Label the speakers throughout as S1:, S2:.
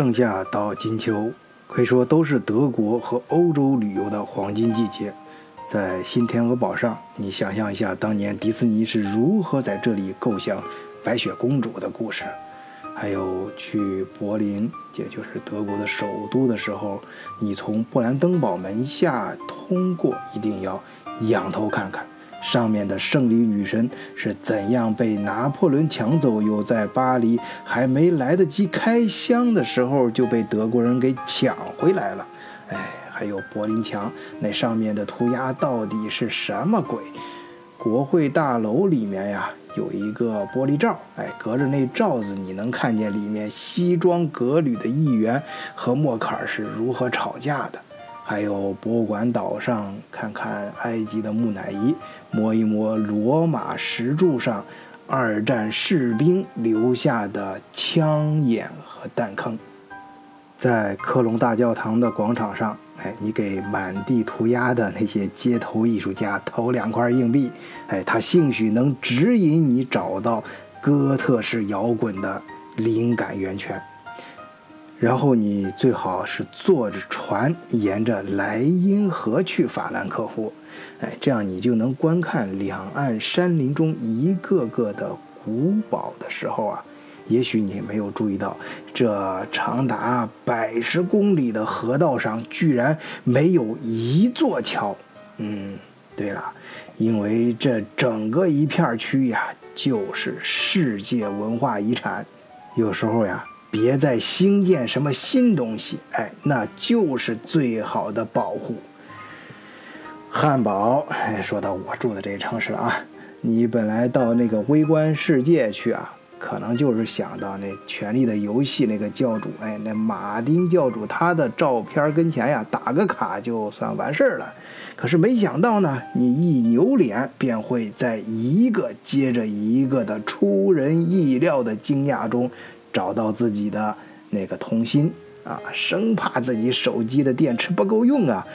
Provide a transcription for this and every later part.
S1: 盛夏到金秋，可以说都是德国和欧洲旅游的黄金季节。在新天鹅堡上，你想象一下，当年迪士尼是如何在这里构想白雪公主的故事。还有去柏林，也就是德国的首都的时候，你从布兰登堡门下通过，一定要仰头看看。上面的胜利女神是怎样被拿破仑抢走？又在巴黎还没来得及开箱的时候就被德国人给抢回来了。哎，还有柏林墙那上面的涂鸦到底是什么鬼？国会大楼里面呀有一个玻璃罩，哎，隔着那罩子你能看见里面西装革履的议员和默克尔是如何吵架的。还有博物馆岛上看看埃及的木乃伊。摸一摸罗马石柱上二战士兵留下的枪眼和弹坑，在科隆大教堂的广场上，哎，你给满地涂鸦的那些街头艺术家投两块硬币，哎，他兴许能指引你找到哥特式摇滚的灵感源泉。然后你最好是坐着船沿着莱茵河去法兰克福。哎，这样你就能观看两岸山林中一个个的古堡的时候啊，也许你没有注意到，这长达百十公里的河道上居然没有一座桥。嗯，对了，因为这整个一片区域呀，就是世界文化遗产。有时候呀，别再兴建什么新东西，哎，那就是最好的保护。汉堡，哎，说到我住的这个城市了啊，你本来到那个微观世界去啊，可能就是想到那《权力的游戏》那个教主，哎，那马丁教主他的照片跟前呀，打个卡就算完事儿了。可是没想到呢，你一扭脸，便会在一个接着一个的出人意料的惊讶中，找到自己的那个童心啊，生怕自己手机的电池不够用啊。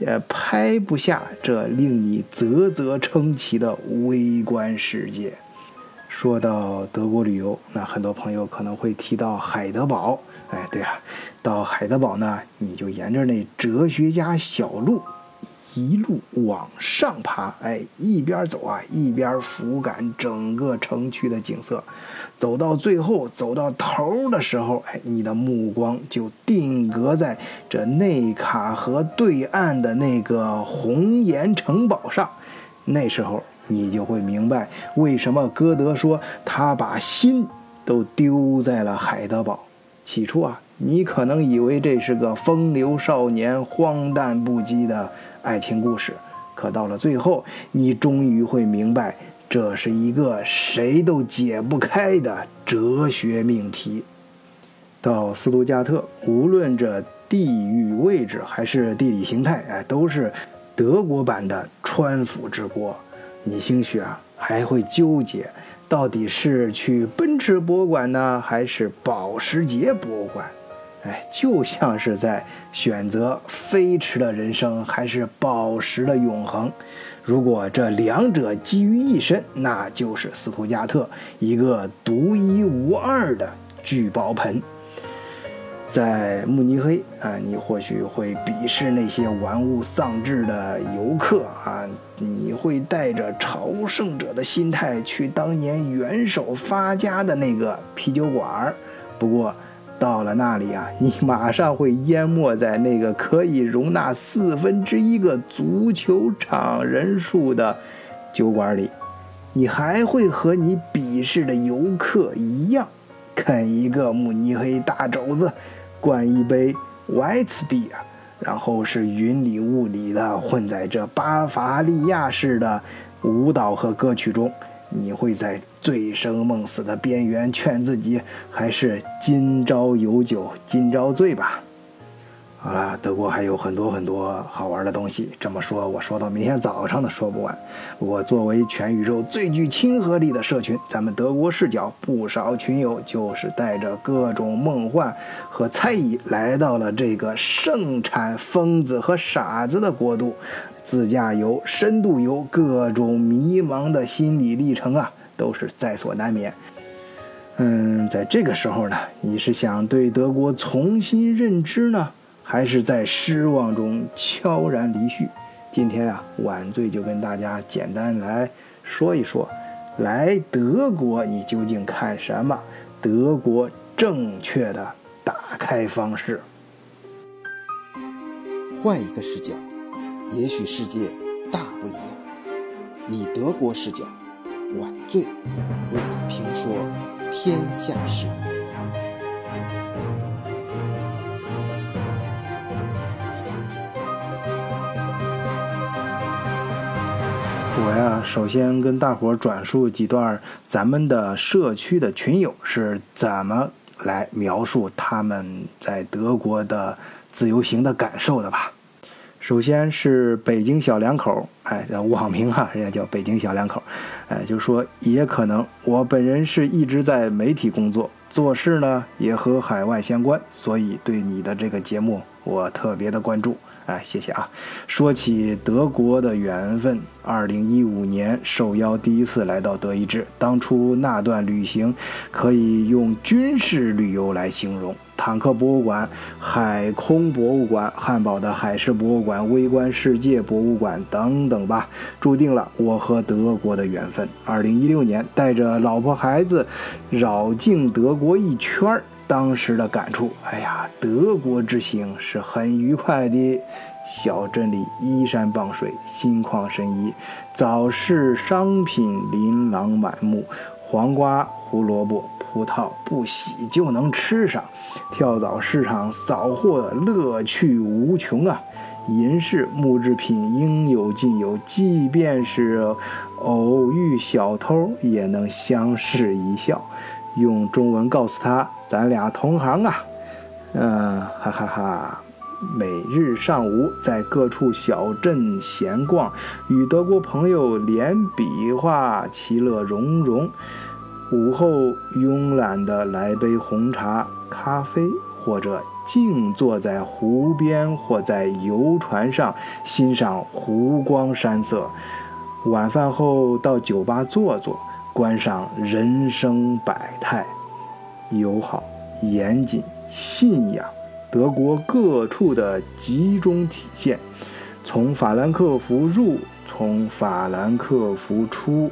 S1: 也拍不下这令你啧啧称奇的微观世界。说到德国旅游，那很多朋友可能会提到海德堡。哎，对啊，到海德堡呢，你就沿着那哲学家小路。一路往上爬，哎，一边走啊，一边俯瞰整个城区的景色。走到最后，走到头的时候，哎，你的目光就定格在这内卡河对岸的那个红岩城堡上。那时候，你就会明白为什么歌德说他把心都丢在了海德堡。起初啊，你可能以为这是个风流少年荒诞不羁的。爱情故事，可到了最后，你终于会明白，这是一个谁都解不开的哲学命题。到斯图加特，无论这地域位置还是地理形态，哎，都是德国版的川府之国。你兴许啊还会纠结，到底是去奔驰博物馆呢，还是保时捷博物馆？哎，就像是在选择飞驰的人生还是宝石的永恒。如果这两者集于一身，那就是斯图加特一个独一无二的聚宝盆。在慕尼黑啊，你或许会鄙视那些玩物丧志的游客啊，你会带着朝圣者的心态去当年元首发家的那个啤酒馆不过。到了那里啊，你马上会淹没在那个可以容纳四分之一个足球场人数的酒馆里，你还会和你鄙视的游客一样，啃一个慕尼黑大肘子，灌一杯 White Beer，然后是云里雾里的混在这巴伐利亚式的舞蹈和歌曲中。你会在醉生梦死的边缘劝自己，还是今朝有酒今朝醉吧。好了，德国还有很多很多好玩的东西，这么说，我说到明天早上都说不完。我作为全宇宙最具亲和力的社群，咱们德国视角不少群友就是带着各种梦幻和猜疑，来到了这个盛产疯子和傻子的国度。自驾游、深度游，各种迷茫的心理历程啊，都是在所难免。嗯，在这个时候呢，你是想对德国重新认知呢，还是在失望中悄然离去？今天啊，晚醉就跟大家简单来说一说，来德国你究竟看什么？德国正确的打开方式。
S2: 换一个视角，也许世界大不一样。以德国视角，晚醉为你评说天下事。
S1: 我呀，首先跟大伙儿转述几段咱们的社区的群友是怎么来描述他们在德国的。自由行的感受的吧。首先是北京小两口，哎，网名哈，人家叫北京小两口，哎，就说也可能我本人是一直在媒体工作，做事呢也和海外相关，所以对你的这个节目我特别的关注。哎，谢谢啊！说起德国的缘分，二零一五年受邀第一次来到德意志，当初那段旅行可以用军事旅游来形容。坦克博物馆、海空博物馆、汉堡的海事博物馆、微观世界博物馆等等吧，注定了我和德国的缘分。二零一六年，带着老婆孩子绕境德国一圈。当时的感触，哎呀，德国之行是很愉快的。小镇里依山傍水，心旷神怡，早市商品琳琅满目，黄瓜、胡萝卜、葡萄不洗就能吃上。跳蚤市场扫货乐趣无穷啊！银饰木制品应有尽有，即便是偶遇小偷也能相视一笑。用中文告诉他：“咱俩同行啊！”嗯，哈哈哈。每日上午在各处小镇闲逛，与德国朋友连比划，其乐融融。午后慵懒地来杯红茶、咖啡，或者静坐在湖边或在游船上欣赏湖光山色。晚饭后到酒吧坐坐。观赏人生百态，友好、严谨、信仰，德国各处的集中体现。从法兰克福入，从法兰克福出，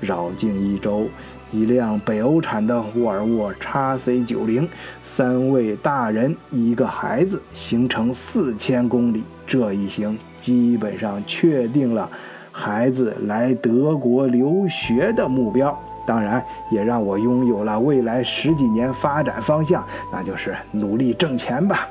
S1: 绕境一周，一辆北欧产的沃尔沃 x C 九零，三位大人一个孩子，行程四千公里。这一行基本上确定了。孩子来德国留学的目标，当然也让我拥有了未来十几年发展方向，那就是努力挣钱吧。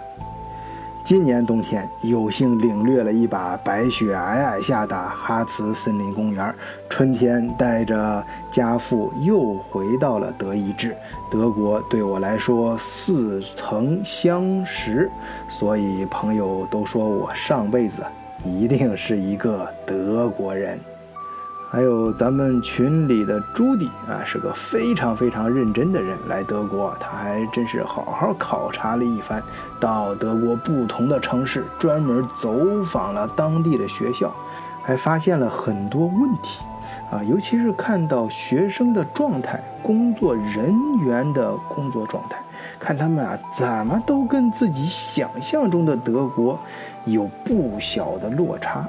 S1: 今年冬天有幸领略了一把白雪皑皑下的哈茨森林公园，春天带着家父又回到了德意志。德国对我来说似曾相识，所以朋友都说我上辈子。一定是一个德国人，还有咱们群里的朱迪啊，是个非常非常认真的人。来德国，他还真是好好考察了一番，到德国不同的城市，专门走访了当地的学校，还发现了很多问题啊，尤其是看到学生的状态、工作人员的工作状态。看他们啊，怎么都跟自己想象中的德国有不小的落差。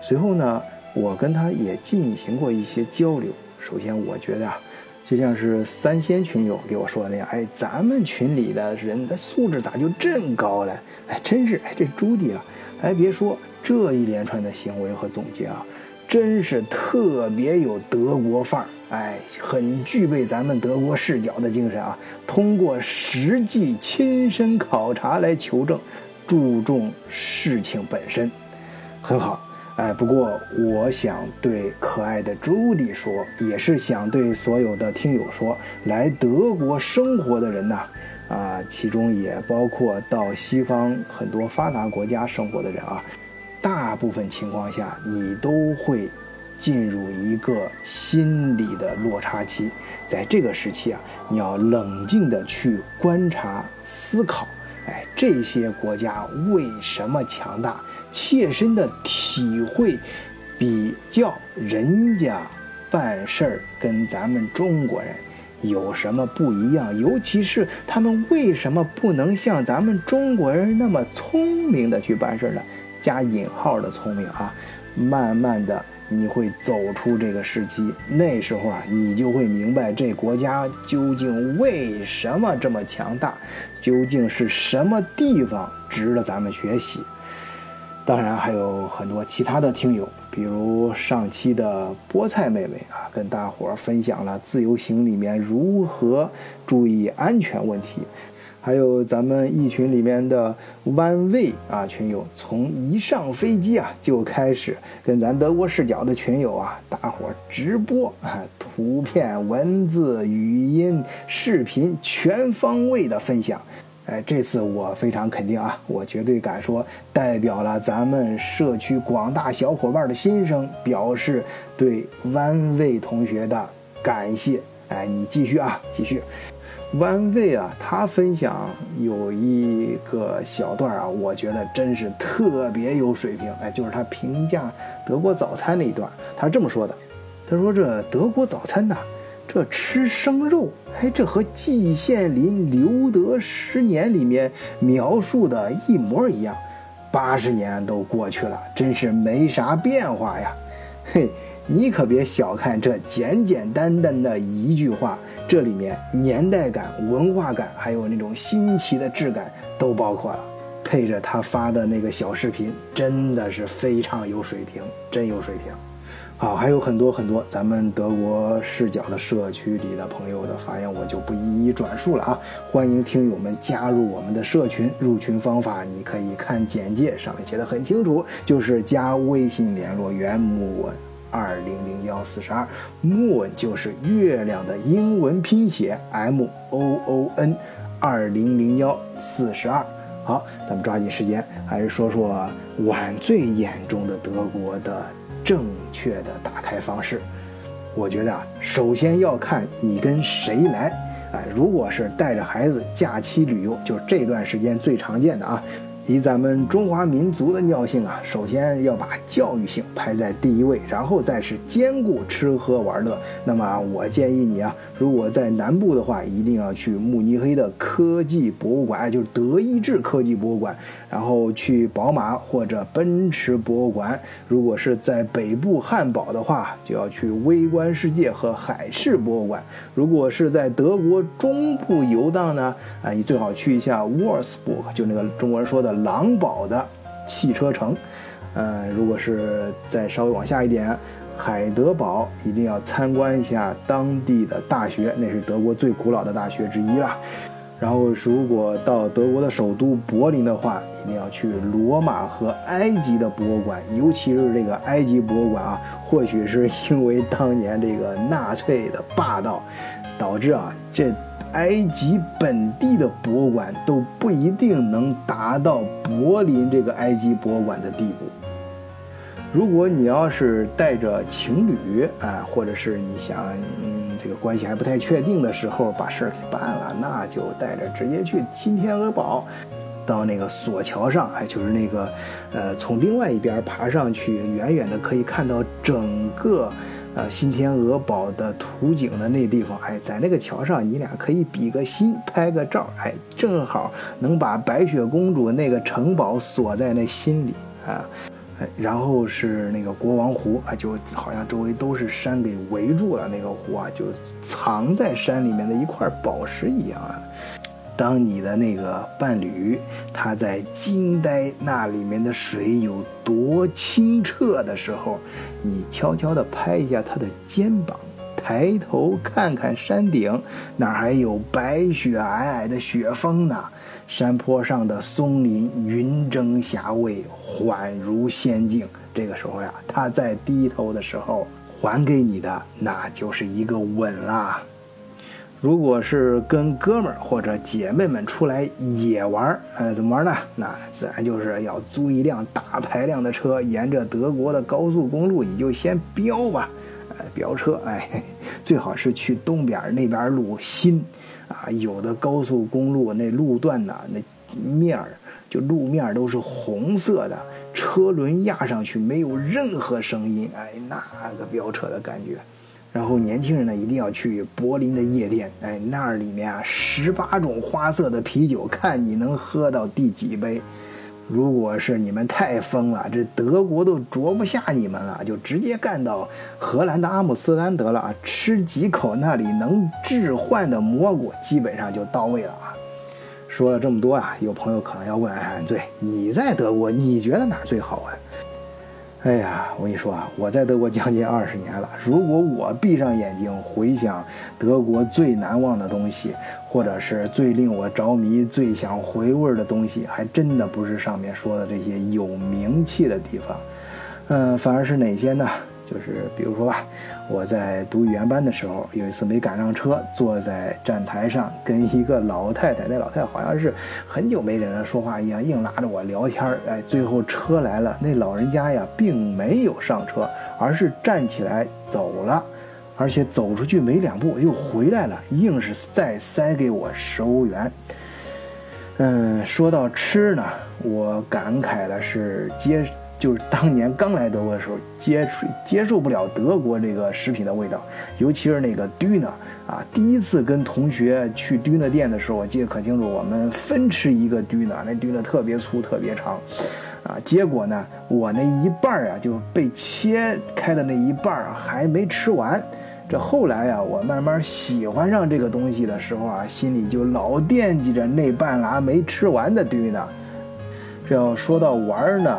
S1: 随后呢，我跟他也进行过一些交流。首先，我觉得啊，就像是三仙群友给我说的那样，哎，咱们群里的人的素质咋就这高了？哎，真是，哎，这朱迪啊，还别说，这一连串的行为和总结啊，真是特别有德国范儿。哎，很具备咱们德国视角的精神啊！通过实际亲身考察来求证，注重事情本身，很好。哎，不过我想对可爱的朱迪说，也是想对所有的听友说，来德国生活的人呐，啊，其中也包括到西方很多发达国家生活的人啊，大部分情况下你都会。进入一个心理的落差期，在这个时期啊，你要冷静的去观察、思考，哎，这些国家为什么强大？切身的体会，比较人家办事儿跟咱们中国人有什么不一样？尤其是他们为什么不能像咱们中国人那么聪明的去办事儿呢？加引号的聪明啊！慢慢的，你会走出这个时期，那时候啊，你就会明白这国家究竟为什么这么强大，究竟是什么地方值得咱们学习。当然还有很多其他的听友，比如上期的菠菜妹妹啊，跟大伙儿分享了自由行里面如何注意安全问题；还有咱们一群里面的弯位啊群友，从一上飞机啊就开始跟咱德国视角的群友啊，大伙直播啊，图片、文字、语音、视频全方位的分享。哎，这次我非常肯定啊，我绝对敢说，代表了咱们社区广大小伙伴的心声，表示对弯位同学的感谢。哎，你继续啊，继续。弯位啊，他分享有一个小段啊，我觉得真是特别有水平。哎，就是他评价德国早餐那一段，他是这么说的：他说这德国早餐呐。这吃生肉，哎，这和季羡林《留德十年》里面描述的一模一样。八十年都过去了，真是没啥变化呀。嘿，你可别小看这简简单单的一句话，这里面年代感、文化感，还有那种新奇的质感都包括了。配着他发的那个小视频，真的是非常有水平，真有水平。好，还有很多很多咱们德国视角的社区里的朋友的发言，我就不一一转述了啊！欢迎听友们加入我们的社群，入群方法你可以看简介，上面写的很清楚，就是加微信联络员木文二零零幺四十二，，moon 就是月亮的英文拼写 M O O N 二零零幺四十二。好，咱们抓紧时间，还是说说晚最眼中的德国的。正确的打开方式，我觉得啊，首先要看你跟谁来。哎，如果是带着孩子假期旅游，就是这段时间最常见的啊。以咱们中华民族的尿性啊，首先要把教育性排在第一位，然后再是兼顾吃喝玩乐。那么我建议你啊，如果在南部的话，一定要去慕尼黑的科技博物馆，就是德意志科技博物馆；然后去宝马或者奔驰博物馆。如果是在北部汉堡的话，就要去微观世界和海事博物馆。如果是在德国中部游荡呢，啊，你最好去一下沃尔斯堡，就那个中国人说的。狼堡的汽车城，呃，如果是再稍微往下一点，海德堡一定要参观一下当地的大学，那是德国最古老的大学之一了。然后，如果到德国的首都柏林的话，一定要去罗马和埃及的博物馆，尤其是这个埃及博物馆啊，或许是因为当年这个纳粹的霸道，导致啊这。埃及本地的博物馆都不一定能达到柏林这个埃及博物馆的地步。如果你要是带着情侣啊，或者是你想嗯这个关系还不太确定的时候把事儿给办了，那就带着直接去新天鹅堡，到那个索桥上，哎，就是那个呃从另外一边爬上去，远远的可以看到整个。呃，新天鹅堡的图景的那地方，哎，在那个桥上，你俩可以比个心，拍个照，哎，正好能把白雪公主那个城堡锁在那心里啊，哎，然后是那个国王湖啊，就好像周围都是山给围住了，那个湖啊，就藏在山里面的一块宝石一样啊。当你的那个伴侣他在惊呆那里面的水有多清澈的时候，你悄悄地拍一下他的肩膀，抬头看看山顶，那还有白雪皑皑的雪峰呢。山坡上的松林云蒸霞蔚，宛如仙境。这个时候呀，他在低头的时候还给你的，那就是一个吻啦。如果是跟哥们儿或者姐妹们出来野玩，呃，怎么玩呢？那自然就是要租一辆大排量的车，沿着德国的高速公路，你就先飙吧，呃，飙车，哎，最好是去东边那边路新，啊，有的高速公路那路段呢，那面儿就路面都是红色的，车轮压上去没有任何声音，哎，那个飙车的感觉。然后年轻人呢一定要去柏林的夜店，哎，那儿里面啊十八种花色的啤酒，看你能喝到第几杯。如果是你们太疯了，这德国都啄不下你们了，就直接干到荷兰的阿姆斯特丹得了啊！吃几口那里能置换的蘑菇，基本上就到位了啊！说了这么多啊，有朋友可能要问：哎，对，你在德国，你觉得哪儿最好玩？哎呀，我跟你说啊，我在德国将近二十年了。如果我闭上眼睛回想德国最难忘的东西，或者是最令我着迷、最想回味的东西，还真的不是上面说的这些有名气的地方，嗯，反而是哪些呢？就是比如说吧，我在读语言班的时候，有一次没赶上车，坐在站台上跟一个老太太，那老太太好像是很久没跟人说话一样，硬拉着我聊天儿。哎，最后车来了，那老人家呀并没有上车，而是站起来走了，而且走出去没两步又回来了，硬是再塞给我十欧元。嗯，说到吃呢，我感慨的是接。就是当年刚来德国的时候，接受接受不了德国这个食品的味道，尤其是那个 d 呢啊。第一次跟同学去 döner 店的时候，我记得可清楚，我们分吃一个 d 呢那 d 呢特别粗，特别长，啊，结果呢，我那一半啊就被切开的那一半还没吃完。这后来呀，我慢慢喜欢上这个东西的时候啊，心里就老惦记着那半拉没吃完的 döner。这要说到玩呢。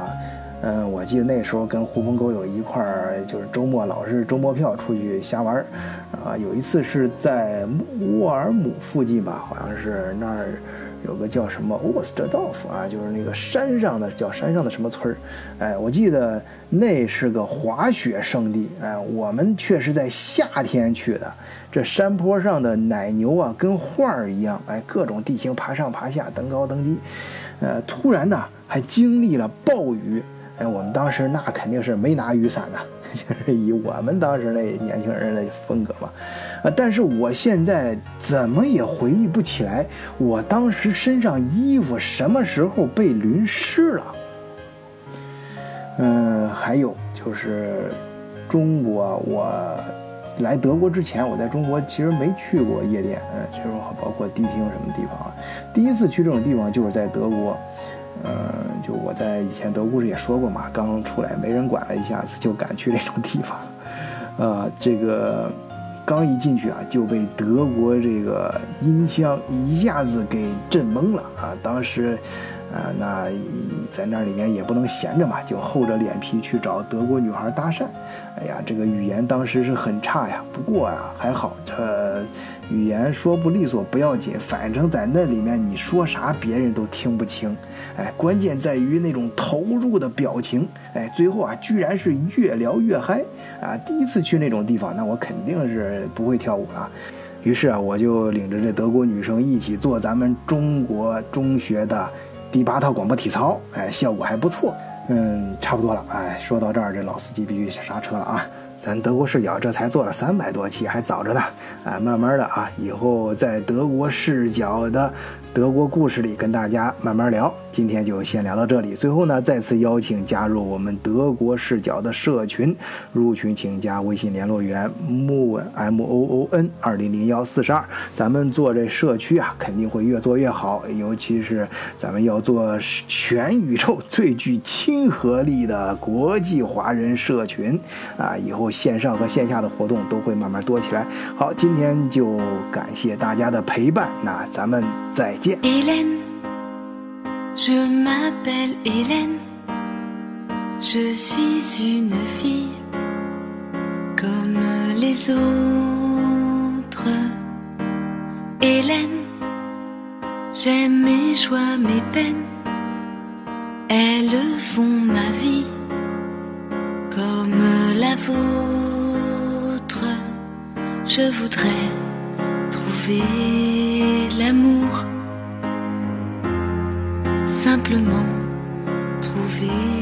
S1: 嗯，我记得那时候跟狐朋狗友一块儿，就是周末老是周末票出去瞎玩儿，啊，有一次是在沃尔姆附近吧，好像是那儿有个叫什么沃斯特道夫啊，就是那个山上的叫山上的什么村儿，哎，我记得那是个滑雪圣地，哎，我们却是在夏天去的，这山坡上的奶牛啊，跟画儿一样，哎，各种地。形爬上爬下，登高登低，呃，突然呢还经历了暴雨。哎，我们当时那肯定是没拿雨伞的，就是以我们当时那年轻人的风格嘛。啊，但是我现在怎么也回忆不起来，我当时身上衣服什么时候被淋湿了。嗯，还有就是中国，我来德国之前，我在中国其实没去过夜店，嗯，就是包括迪厅什么地方啊。第一次去这种地方就是在德国。嗯，就我在以前德故事也说过嘛，刚出来没人管了，一下子就敢去这种地方，呃，这个刚一进去啊，就被德国这个音箱一下子给震懵了啊！当时，啊，那在那里面也不能闲着嘛，就厚着脸皮去找德国女孩搭讪。哎呀，这个语言当时是很差呀，不过啊还好，他语言说不利索不要紧，反正在那里面你说啥别人都听不清。哎，关键在于那种投入的表情。哎，最后啊居然是越聊越嗨啊！第一次去那种地方，那我肯定是不会跳舞了。于是啊，我就领着这德国女生一起做咱们中国中学的第八套广播体操，哎，效果还不错。嗯，差不多了。哎，说到这儿，这老司机必须刹车了啊！咱德国视角这才做了三百多期，还早着呢。哎，慢慢的啊，以后在德国视角的。德国故事里跟大家慢慢聊，今天就先聊到这里。最后呢，再次邀请加入我们德国视角的社群，入群请加微信联络员 moon m o o n 二零零幺四十二。咱们做这社区啊，肯定会越做越好，尤其是咱们要做全宇宙最具亲和力的国际华人社群啊，以后线上和线下的活动都会慢慢多起来。好，今天就感谢大家的陪伴，那咱们再见。
S3: Hélène, je m'appelle Hélène, je suis une fille comme les autres. Hélène, j'aime mes joies, mes peines, elles font ma vie. Je voudrais trouver l'amour. Simplement trouver